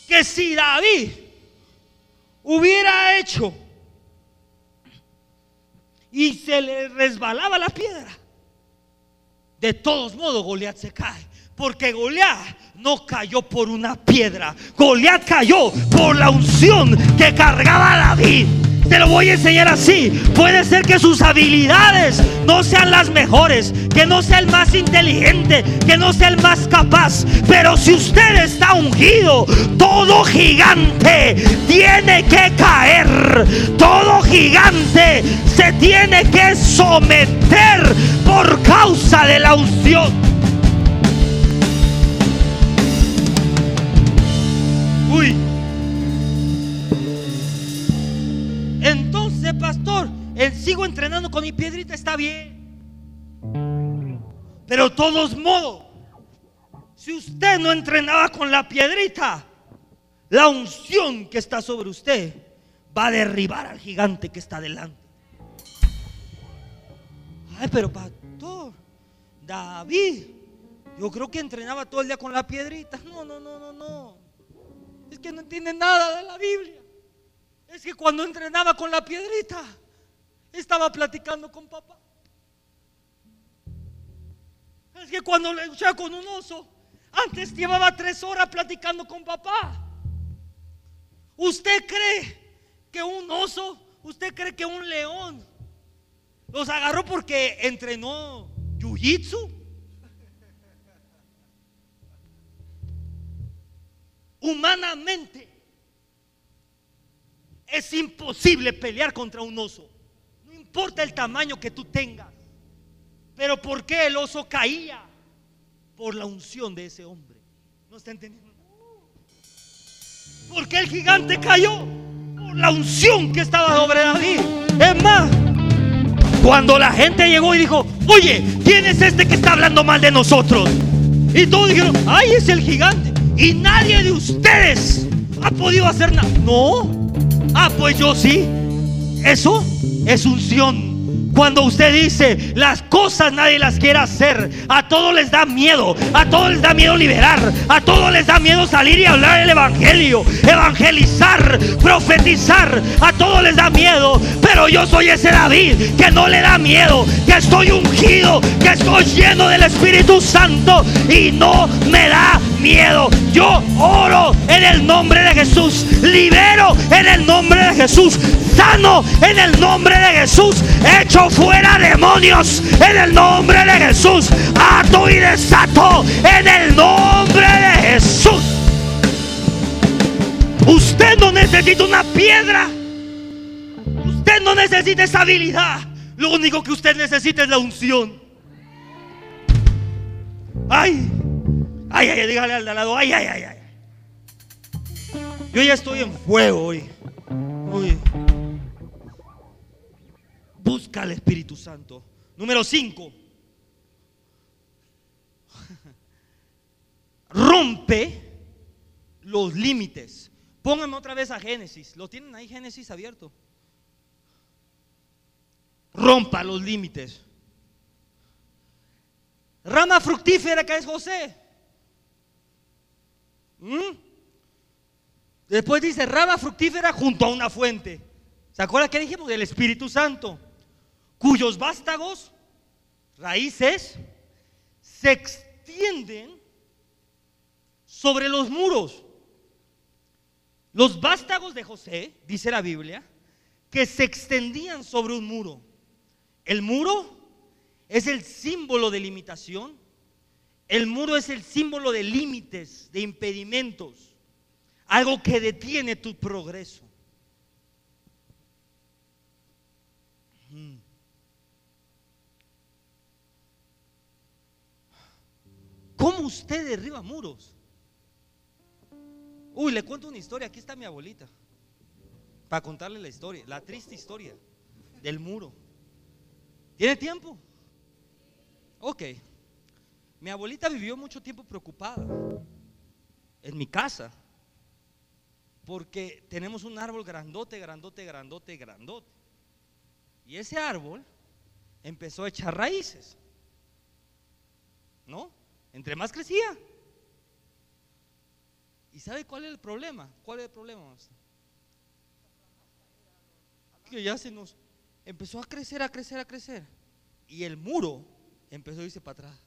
A: que si David
B: hubiera hecho y se le resbalaba la piedra, de todos modos Goliat se cae. Porque Goliat no cayó por una piedra. Goliat cayó por la unción que cargaba David. Te lo voy a enseñar así. Puede ser que sus habilidades no sean las mejores, que no sea el más inteligente, que no sea el más capaz. Pero si usted está ungido, todo gigante tiene que caer. Todo gigante se tiene que someter por causa de la unción. Uy. Pastor, sigo entrenando con mi piedrita, está bien. Pero todos modos, si usted no entrenaba con la piedrita, la unción que está sobre usted va a derribar al gigante que está delante. Ay, pero pastor, David, yo creo que entrenaba todo el día con la piedrita. No, no, no, no, no. Es que no entiende nada de la Biblia. Es que cuando entrenaba con la piedrita, estaba platicando con papá. Es que cuando luchaba con un oso, antes llevaba tres horas platicando con papá. ¿Usted cree que un oso, usted cree que un león los agarró porque entrenó jiu-jitsu? Humanamente es imposible pelear contra un oso. No importa el tamaño que tú tengas. Pero ¿por qué el oso caía? Por la unción de ese hombre. ¿No está entendiendo? ¿Por qué el gigante cayó? Por la unción que estaba sobre David. Es más, cuando la gente llegó y dijo, oye, ¿quién es este que está hablando mal de nosotros? Y todos dijeron, ay, es el gigante. Y nadie de ustedes ha podido hacer nada. No. Ah, pues yo sí. Eso es unción. Cuando usted dice las cosas nadie las quiere hacer, a todos les da miedo, a todos les da miedo liberar, a todos les da miedo salir y hablar el evangelio, evangelizar, profetizar, a todos les da miedo, pero yo soy ese David que no le da miedo, que estoy ungido, que estoy lleno del Espíritu Santo y no me da miedo. Yo oro en el nombre de Jesús, libero en el nombre de Jesús, sano en el nombre de Jesús, echo fuera demonios en el nombre de Jesús, ato y desato en el nombre de Jesús. Usted no necesita una piedra. Usted no necesita esa habilidad. Lo único que usted necesita es la unción. Ay, ay, ay, dígale al lado, ay, ay, ay, ay. Yo ya estoy en fuego hoy. Busca al Espíritu Santo. Número 5. *laughs* Rompe los límites. Pónganme otra vez a Génesis. ¿Lo tienen ahí Génesis abierto? Rompa los límites. Rama fructífera que es José. ¿Mm? Después dice rama fructífera junto a una fuente. ¿Se acuerda que dijimos? Del Espíritu Santo. Cuyos vástagos, raíces, se extienden sobre los muros. Los vástagos de José, dice la Biblia, que se extendían sobre un muro. El muro es el símbolo de limitación. El muro es el símbolo de límites, de impedimentos. Algo que detiene tu progreso. ¿Cómo usted derriba muros? Uy, le cuento una historia. Aquí está mi abuelita. Para contarle la historia, la triste historia del muro. ¿Tiene tiempo? Ok. Mi abuelita vivió mucho tiempo preocupada en mi casa. Porque tenemos un árbol grandote, grandote, grandote, grandote. Y ese árbol empezó a echar raíces. ¿No? Entre más crecía. ¿Y sabe cuál es el problema? ¿Cuál es el problema?
A: que ya se nos empezó a crecer, a crecer, a crecer. Y el muro empezó a irse para atrás.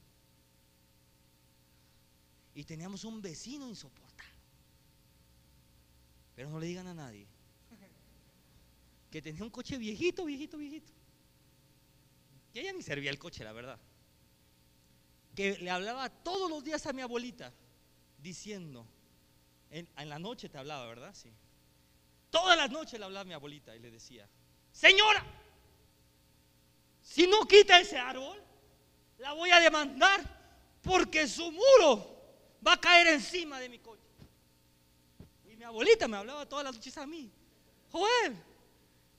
A: Y teníamos un vecino insoportable. Pero no le digan a nadie. Que tenía un coche viejito, viejito, viejito. Que ella ni servía el coche, la verdad. Le hablaba todos los días a mi abuelita, diciendo, en, en la noche te hablaba, ¿verdad? Sí. Todas las noches le hablaba a mi abuelita y le decía, señora, si no quita ese árbol, la voy a demandar porque su muro va a caer encima de mi coche. Y mi abuelita me hablaba todas las noches a mí. Joel,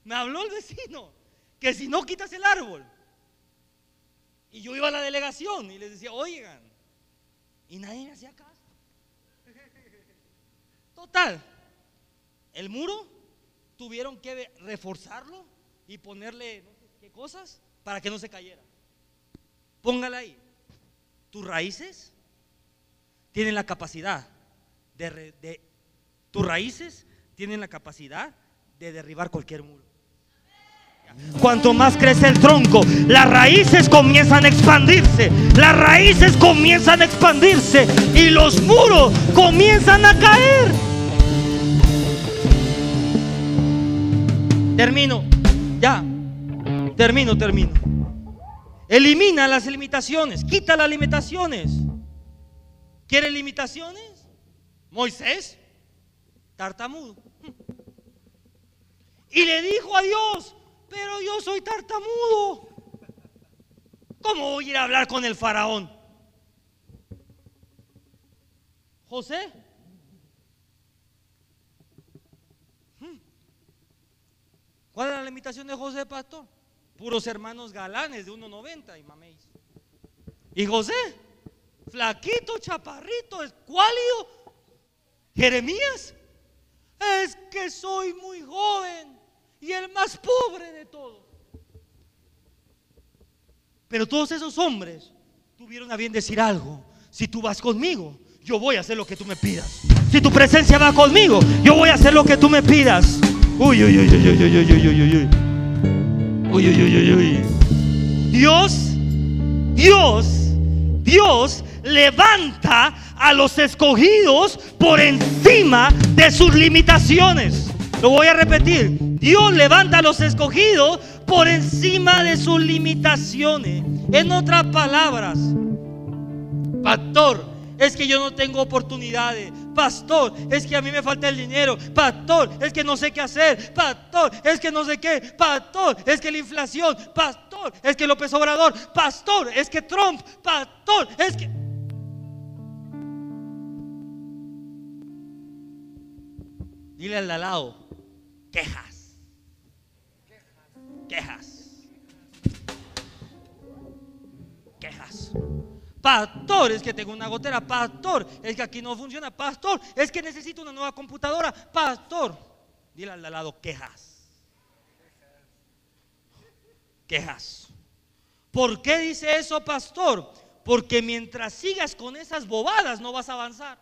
A: me habló el vecino que si no quitas el árbol. Y yo iba a la delegación y les decía, oigan, y nadie me hacía caso. Total, el muro tuvieron que reforzarlo y ponerle qué cosas para que no se cayera. Póngala ahí. Tus raíces tienen la capacidad de- tus raíces tienen la capacidad de derribar cualquier muro.
B: Cuanto más crece el tronco, las raíces comienzan a expandirse. Las raíces comienzan a expandirse y los muros comienzan a caer.
A: Termino, ya. Termino, termino. Elimina las limitaciones, quita las limitaciones. ¿Quiere limitaciones? Moisés, tartamudo. Y le dijo a Dios, pero yo soy tartamudo. ¿Cómo voy a ir a hablar con el faraón? José. Hmm. ¿Cuál es la limitación de José, pastor? Puros hermanos galanes de 1.90 y maméis. Y José, flaquito, chaparrito, escuálido. Jeremías, es que soy muy joven y el más pobre de todos. Pero todos esos hombres tuvieron a bien decir algo. Si tú vas conmigo, yo voy a hacer lo que tú me pidas. Si tu presencia va conmigo, yo voy a hacer lo que tú me pidas. Uy, uy, uy, uy, uy, uy, uy, uy, uy, uy. Uy, uy, uy, uy. Dios, Dios, Dios levanta a los escogidos por encima de sus limitaciones. Lo voy a repetir. Dios levanta a los escogidos por encima de sus limitaciones. En otras palabras, pastor, es que yo no tengo oportunidades. Pastor, es que a mí me falta el dinero. Pastor, es que no sé qué hacer. Pastor, es que no sé qué. Pastor, es que la inflación. Pastor, es que López Obrador. Pastor, es que Trump. Pastor, es que... Dile al lado, quejas. Quejas. Quejas. Pastor, es que tengo una gotera. Pastor, es que aquí no funciona. Pastor, es que necesito una nueva computadora. Pastor, dile al lado, quejas. Quejas. ¿Por qué dice eso, pastor? Porque mientras sigas con esas bobadas no vas a avanzar.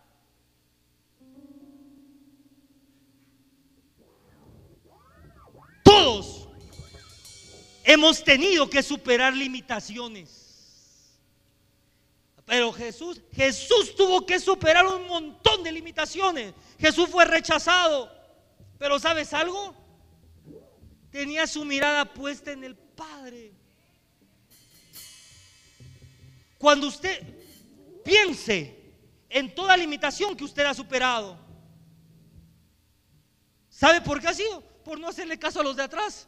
A: Hemos tenido que superar limitaciones. Pero Jesús, Jesús tuvo que superar un montón de limitaciones. Jesús fue rechazado. Pero ¿sabes algo? Tenía su mirada puesta en el Padre. Cuando usted piense en toda limitación que usted ha superado, ¿sabe por qué ha sido? Por no hacerle caso a los de atrás,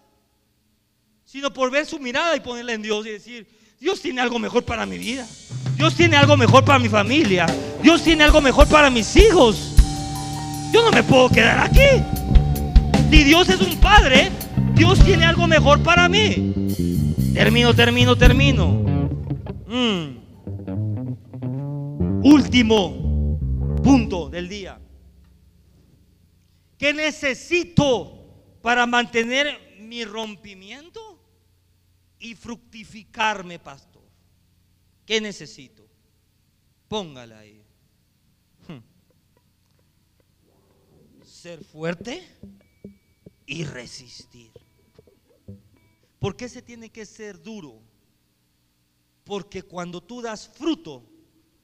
A: sino por ver su mirada y ponerla en Dios y decir, Dios tiene algo mejor para mi vida, Dios tiene algo mejor para mi familia, Dios tiene algo mejor para mis hijos. Yo no me puedo quedar aquí. Si Dios es un padre, Dios tiene algo mejor para mí. Termino, termino, termino. Mm. Último punto del día. ¿Qué necesito para mantener mi rompimiento y fructificarme, pastor? ¿Qué necesito? Póngala ahí. Hmm. Ser fuerte y resistir.
B: ¿Por qué se tiene que ser duro? Porque cuando tú das fruto,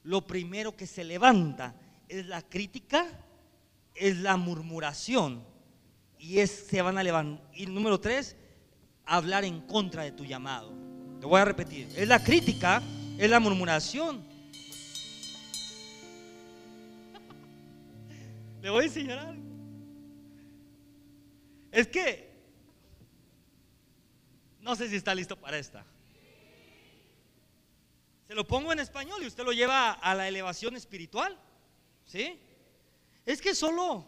B: lo primero que se levanta es la crítica, es la murmuración y es se van a levantar. Y número tres, hablar en contra de tu llamado. Te voy a repetir, es la crítica, es la murmuración. *laughs* Le voy a enseñar. Es que no sé si está listo para esta. Se lo pongo en español y usted lo lleva a la elevación espiritual. ¿Sí? Es que solo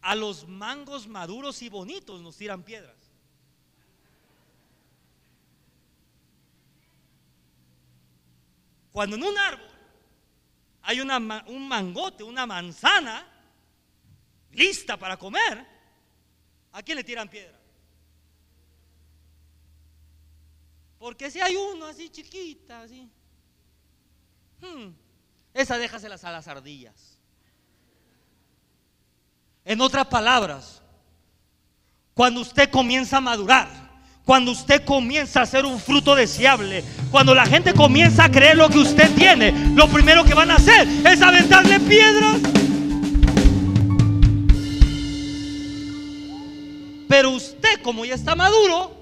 B: a los mangos maduros y bonitos nos tiran piedras. Cuando en un árbol hay una, un mangote, una manzana lista para comer, ¿a quién le tiran piedra? Porque si hay uno así chiquita, así, Hmm. esa déjaselas a las ardillas. En otras palabras, cuando usted comienza a madurar, cuando usted comienza a ser un fruto deseable, cuando la gente comienza a creer lo que usted tiene, lo primero que van a hacer es aventarle piedras. Pero usted, como ya está maduro,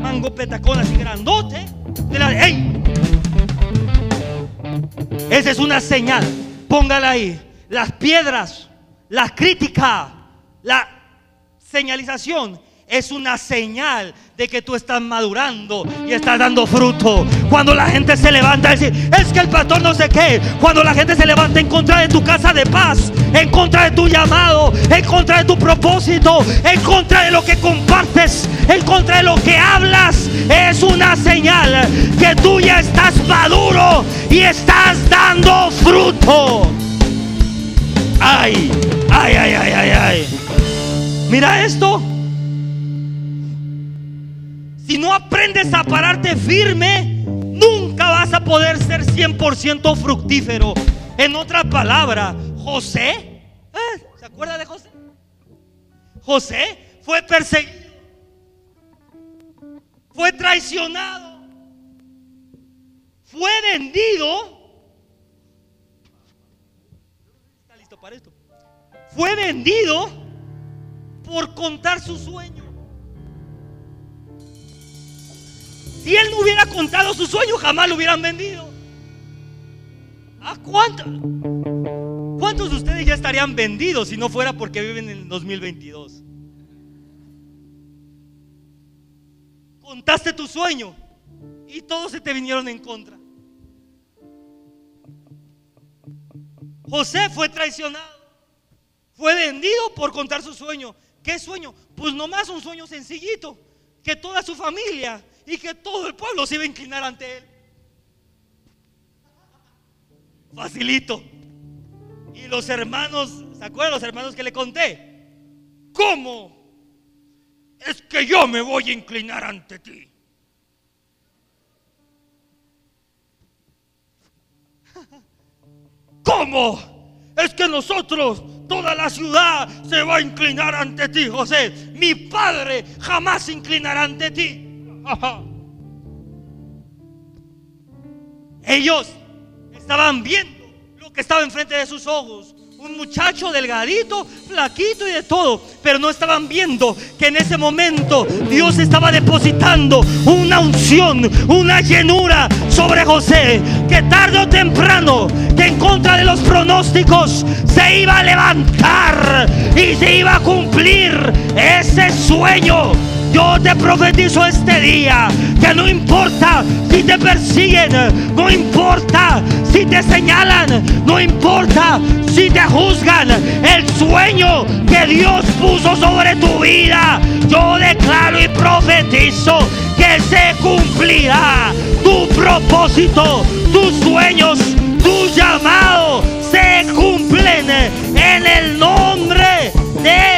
B: mango petacón así grandote, de la. Esa es una señal. Póngala ahí. Las piedras, la crítica, la señalización es una señal de que tú estás madurando y estás dando fruto. Cuando la gente se levanta a decir, es que el pastor no sé qué. Cuando la gente se levanta en contra de tu casa de paz, en contra de tu llamado, en contra de tu propósito, en contra de lo que compartes, en contra de lo que hablas, es una señal que tú ya estás maduro y estás dando fruto. Ay, ay, ay, ay, ay, ay. Mira esto. Si no aprendes a pararte firme, nunca vas a poder ser 100% fructífero. En otra palabra, José, ¿eh? ¿se acuerda de José? José fue perseguido, fue traicionado, fue vendido. ¿Está listo para esto? Fue vendido por contar su sueño. Si él no hubiera contado su sueño, jamás lo hubieran vendido. ¿A cuántos? ¿Cuántos de ustedes ya estarían vendidos si no fuera porque viven en el 2022? Contaste tu sueño y todos se te vinieron en contra. José fue traicionado, fue vendido por contar su sueño. ¿Qué sueño? Pues nomás un sueño sencillito, que toda su familia y que todo el pueblo se iba a inclinar ante él. Facilito. Y los hermanos, ¿se acuerdan los hermanos que le conté? ¿Cómo? Es que yo me voy a inclinar ante ti. ¿Cómo? Es que nosotros, toda la ciudad se va a inclinar ante ti, José. Mi padre jamás se inclinará ante ti. *laughs* Ellos estaban viendo lo que estaba enfrente de sus ojos. Un muchacho delgadito, flaquito y de todo. Pero no estaban viendo que en ese momento Dios estaba depositando una unción, una llenura sobre José. Que tarde o temprano, que en contra de los pronósticos, se iba a levantar y se iba a cumplir ese sueño yo te profetizo este día que no importa si te persiguen, no importa si te señalan, no importa si te juzgan, el sueño que Dios puso sobre tu vida, yo declaro y profetizo que se cumplirá tu propósito, tus sueños, tu llamado se cumplen en el nombre de Jesús.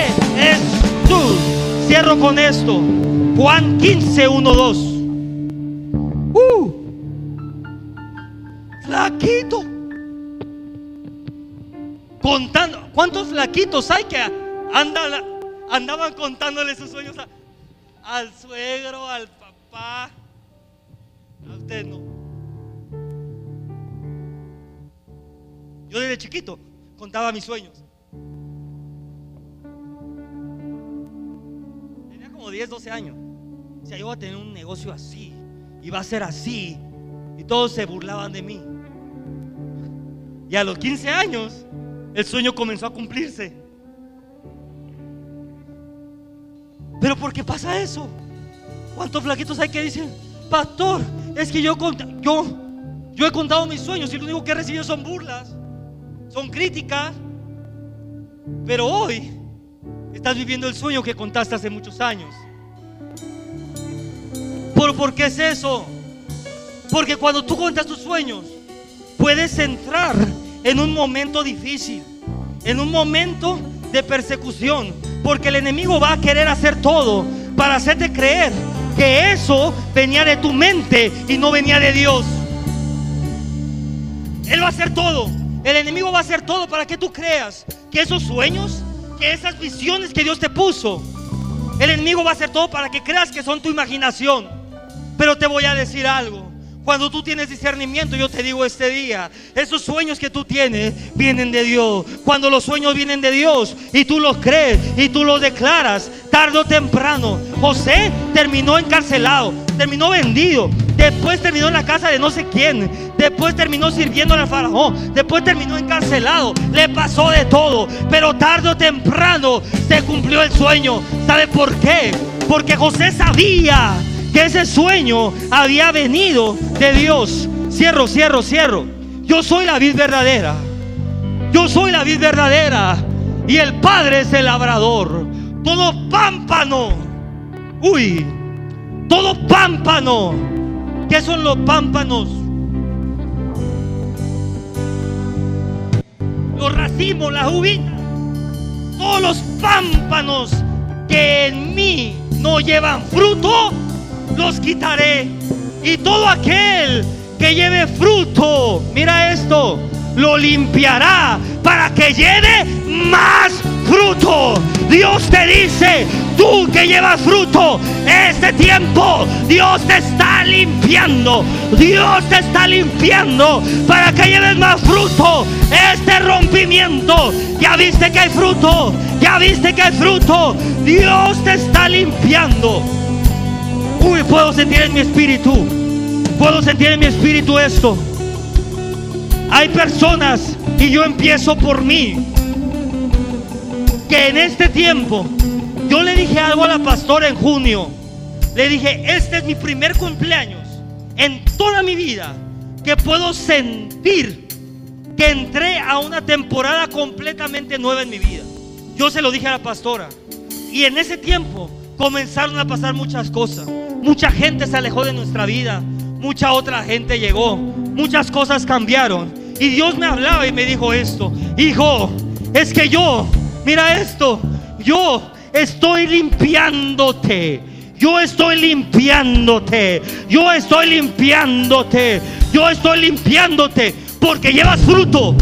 B: Cierro con esto. Juan 15, 1, 2. Uh, flaquito. Contando. ¿Cuántos flaquitos hay que andan, andaban contándole sus sueños? al suegro, al papá. A usted no. Yo desde chiquito contaba mis sueños. Como 10, 12 años. O sea, yo iba a tener un negocio así. Iba a ser así. Y todos se burlaban de mí. Y a los 15 años, el sueño comenzó a cumplirse. Pero ¿por qué pasa eso? ¿Cuántos flaquitos hay que dicen, pastor, es que yo, yo, yo he contado mis sueños y lo único que he recibido son burlas, son críticas? Pero hoy estás viviendo el sueño que contaste hace muchos años. ¿Por, ¿Por qué es eso? Porque cuando tú cuentas tus sueños, puedes entrar en un momento difícil, en un momento de persecución, porque el enemigo va a querer hacer todo para hacerte creer que eso venía de tu mente y no venía de Dios. Él va a hacer todo. El enemigo va a hacer todo para que tú creas que esos sueños, esas visiones que Dios te puso, el enemigo va a hacer todo para que creas que son tu imaginación. Pero te voy a decir algo. Cuando tú tienes discernimiento, yo te digo este día, esos sueños que tú tienes vienen de Dios. Cuando los sueños vienen de Dios y tú los crees y tú los declaras, tarde o temprano, José terminó encarcelado, terminó vendido, después terminó en la casa de no sé quién, después terminó sirviendo al faraón, después terminó encarcelado, le pasó de todo, pero tarde o temprano se cumplió el sueño. ¿Sabe por qué? Porque José sabía que ese sueño había venido de Dios. Cierro, cierro, cierro. Yo soy la vid verdadera. Yo soy la vid verdadera. Y el Padre es el labrador. Todo pámpano. Uy. Todo pámpano. ¿Qué son los pámpanos? Los racimos, las uvitas. Todos los pámpanos que en mí no llevan fruto los quitaré. Y todo aquel que lleve fruto, mira esto, lo limpiará para que lleve más fruto. Dios te dice, tú que llevas fruto, este tiempo Dios te está limpiando. Dios te está limpiando para que lleves más fruto. Este rompimiento, ya viste que hay fruto, ya viste que hay fruto. Dios te está limpiando. Uy, puedo sentir en mi espíritu. Puedo sentir en mi espíritu esto. Hay personas, y yo empiezo por mí, que en este tiempo, yo le dije algo a la pastora en junio. Le dije, este es mi primer cumpleaños en toda mi vida que puedo sentir que entré a una temporada completamente nueva en mi vida. Yo se lo dije a la pastora. Y en ese tiempo comenzaron a pasar muchas cosas. Mucha gente se alejó de nuestra vida. Mucha otra gente llegó. Muchas cosas cambiaron. Y Dios me hablaba y me dijo esto. Hijo, es que yo, mira esto, yo estoy limpiándote. Yo estoy limpiándote. Yo estoy limpiándote. Yo estoy limpiándote porque llevas fruto.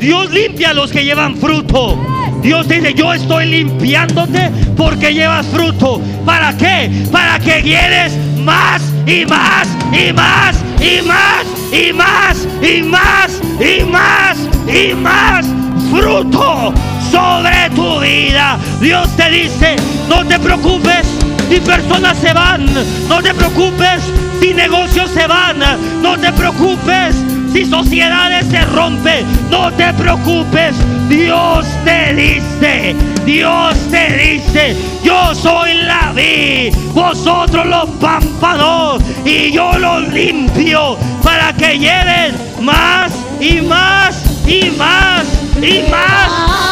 B: Dios limpia a los que llevan fruto. Dios dice, yo estoy limpiándote porque llevas fruto. ¿Para qué? Para que quieres más y más y más y más y más y más y más y más fruto sobre tu vida. Dios te dice, no te preocupes si personas se van, no te preocupes si negocios se van, no te preocupes si sociedades se rompen, no te preocupes. Dios te dice, Dios te dice, yo soy la vi, vosotros los pámpanos y yo los limpio para que lleven más y más y más y más